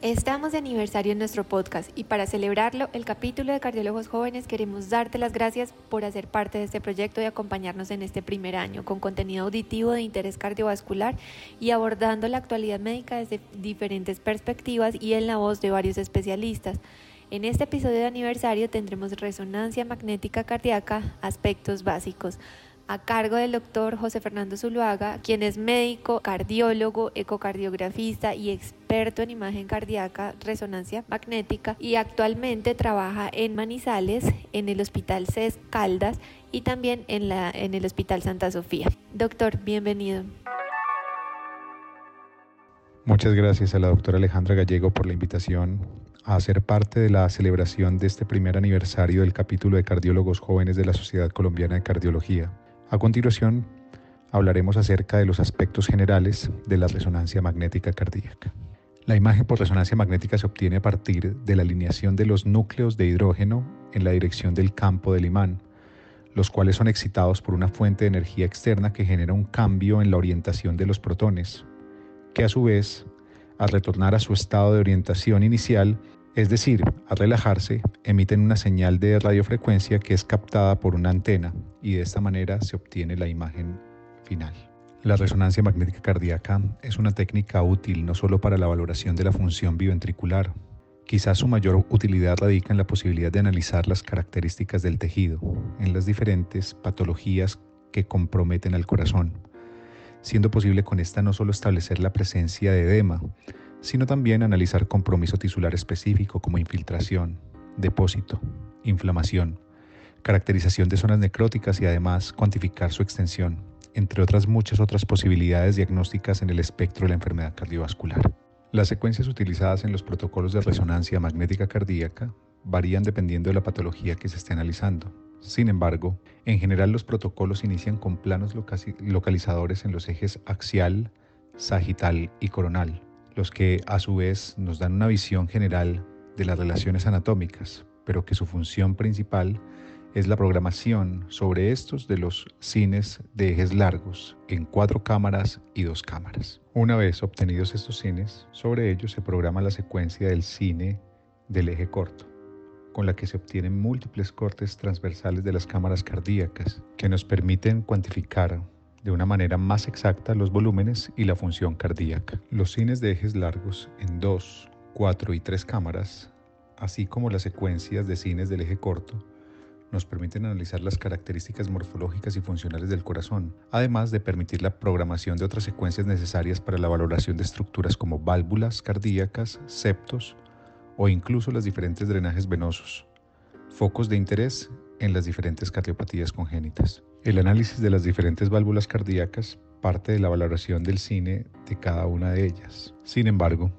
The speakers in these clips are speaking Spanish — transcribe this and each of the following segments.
Estamos de aniversario en nuestro podcast y para celebrarlo, el capítulo de Cardiólogos Jóvenes queremos darte las gracias por hacer parte de este proyecto y acompañarnos en este primer año con contenido auditivo de interés cardiovascular y abordando la actualidad médica desde diferentes perspectivas y en la voz de varios especialistas. En este episodio de aniversario tendremos resonancia magnética cardíaca, aspectos básicos a cargo del doctor José Fernando Zuluaga, quien es médico, cardiólogo, ecocardiografista y experto en imagen cardíaca, resonancia magnética y actualmente trabaja en Manizales, en el Hospital CES Caldas y también en, la, en el Hospital Santa Sofía. Doctor, bienvenido. Muchas gracias a la doctora Alejandra Gallego por la invitación a ser parte de la celebración de este primer aniversario del capítulo de cardiólogos jóvenes de la Sociedad Colombiana de Cardiología. A continuación, hablaremos acerca de los aspectos generales de la resonancia magnética cardíaca. La imagen por resonancia magnética se obtiene a partir de la alineación de los núcleos de hidrógeno en la dirección del campo del imán, los cuales son excitados por una fuente de energía externa que genera un cambio en la orientación de los protones, que a su vez, al retornar a su estado de orientación inicial, es decir, al relajarse, emiten una señal de radiofrecuencia que es captada por una antena y de esta manera se obtiene la imagen final. La resonancia magnética cardíaca es una técnica útil no solo para la valoración de la función biventricular, quizás su mayor utilidad radica en la posibilidad de analizar las características del tejido, en las diferentes patologías que comprometen al corazón, siendo posible con esta no solo establecer la presencia de edema, sino también analizar compromiso tisular específico como infiltración, depósito, inflamación, caracterización de zonas necróticas y además cuantificar su extensión, entre otras muchas otras posibilidades diagnósticas en el espectro de la enfermedad cardiovascular. Las secuencias utilizadas en los protocolos de resonancia magnética cardíaca varían dependiendo de la patología que se esté analizando. Sin embargo, en general los protocolos inician con planos localizadores en los ejes axial, sagital y coronal, los que a su vez nos dan una visión general de las relaciones anatómicas, pero que su función principal es la programación sobre estos de los cines de ejes largos en cuatro cámaras y dos cámaras. Una vez obtenidos estos cines, sobre ellos se programa la secuencia del cine del eje corto, con la que se obtienen múltiples cortes transversales de las cámaras cardíacas que nos permiten cuantificar de una manera más exacta los volúmenes y la función cardíaca. Los cines de ejes largos en 2, 4 y 3 cámaras, así como las secuencias de cines del eje corto, nos permiten analizar las características morfológicas y funcionales del corazón, además de permitir la programación de otras secuencias necesarias para la valoración de estructuras como válvulas cardíacas, septos o incluso los diferentes drenajes venosos, focos de interés en las diferentes cardiopatías congénitas. El análisis de las diferentes válvulas cardíacas parte de la valoración del cine de cada una de ellas. Sin embargo,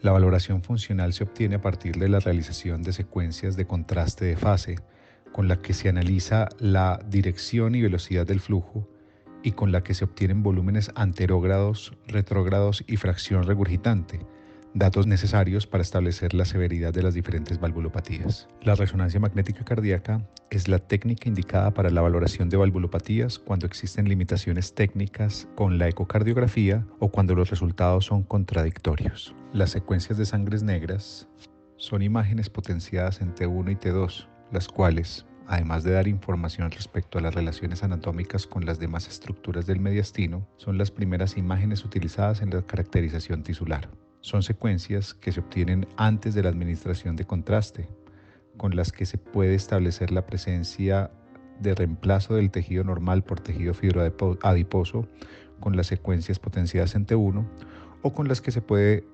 la valoración funcional se obtiene a partir de la realización de secuencias de contraste de fase, con la que se analiza la dirección y velocidad del flujo y con la que se obtienen volúmenes anterógrados, retrógrados y fracción regurgitante, datos necesarios para establecer la severidad de las diferentes valvulopatías. La resonancia magnética cardíaca es la técnica indicada para la valoración de valvulopatías cuando existen limitaciones técnicas con la ecocardiografía o cuando los resultados son contradictorios. Las secuencias de sangres negras son imágenes potenciadas en T1 y T2, las cuales, además de dar información respecto a las relaciones anatómicas con las demás estructuras del mediastino, son las primeras imágenes utilizadas en la caracterización tisular. Son secuencias que se obtienen antes de la administración de contraste, con las que se puede establecer la presencia de reemplazo del tejido normal por tejido fibroadiposo con las secuencias potenciadas en T1 o con las que se puede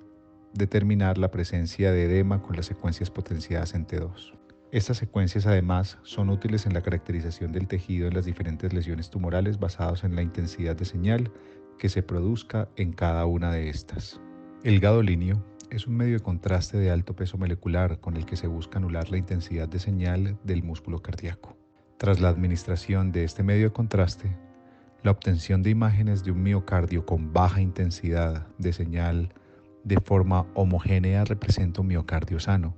determinar la presencia de edema con las secuencias potenciadas en T2. Estas secuencias además son útiles en la caracterización del tejido en las diferentes lesiones tumorales basados en la intensidad de señal que se produzca en cada una de estas. El gadolinio es un medio de contraste de alto peso molecular con el que se busca anular la intensidad de señal del músculo cardíaco. Tras la administración de este medio de contraste, la obtención de imágenes de un miocardio con baja intensidad de señal de forma homogénea representa un miocardio sano.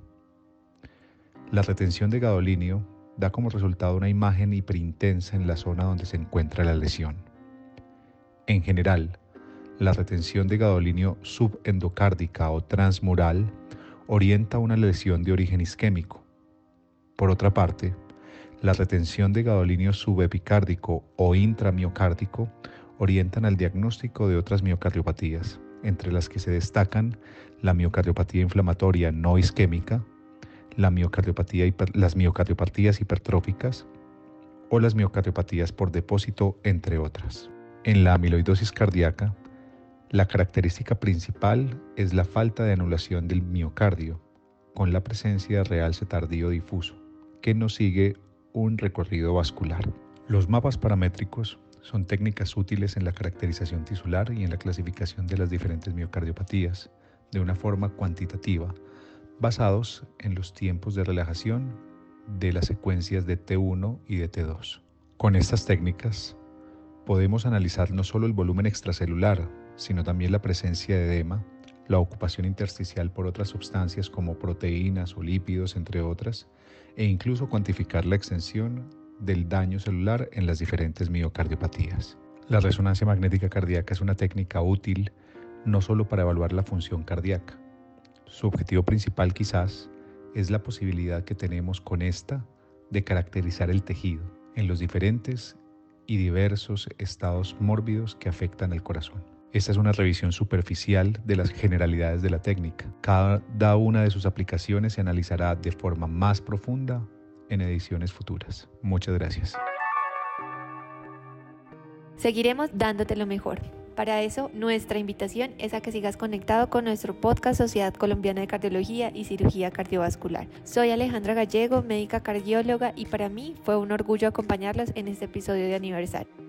La retención de gadolinio da como resultado una imagen hiperintensa en la zona donde se encuentra la lesión. En general, la retención de gadolinio subendocárdica o transmural orienta una lesión de origen isquémico. Por otra parte, la retención de gadolinio subepicárdico o intramiocárdico orientan al diagnóstico de otras miocardiopatías, entre las que se destacan la miocardiopatía inflamatoria no isquémica, la miocardiopatía las miocardiopatías hipertróficas o las miocardiopatías por depósito, entre otras. En la amiloidosis cardíaca, la característica principal es la falta de anulación del miocardio, con la presencia de realce tardío difuso, que no sigue un recorrido vascular. Los mapas paramétricos son técnicas útiles en la caracterización tisular y en la clasificación de las diferentes miocardiopatías de una forma cuantitativa, basados en los tiempos de relajación de las secuencias de T1 y de T2. Con estas técnicas podemos analizar no solo el volumen extracelular, sino también la presencia de edema, la ocupación intersticial por otras sustancias como proteínas o lípidos, entre otras, e incluso cuantificar la extensión del daño celular en las diferentes miocardiopatías. La resonancia magnética cardíaca es una técnica útil no solo para evaluar la función cardíaca. Su objetivo principal quizás es la posibilidad que tenemos con esta de caracterizar el tejido en los diferentes y diversos estados mórbidos que afectan al corazón. Esta es una revisión superficial de las generalidades de la técnica. Cada una de sus aplicaciones se analizará de forma más profunda en ediciones futuras. Muchas gracias. Seguiremos dándote lo mejor. Para eso, nuestra invitación es a que sigas conectado con nuestro podcast Sociedad Colombiana de Cardiología y Cirugía Cardiovascular. Soy Alejandra Gallego, médica cardióloga, y para mí fue un orgullo acompañarlos en este episodio de aniversario.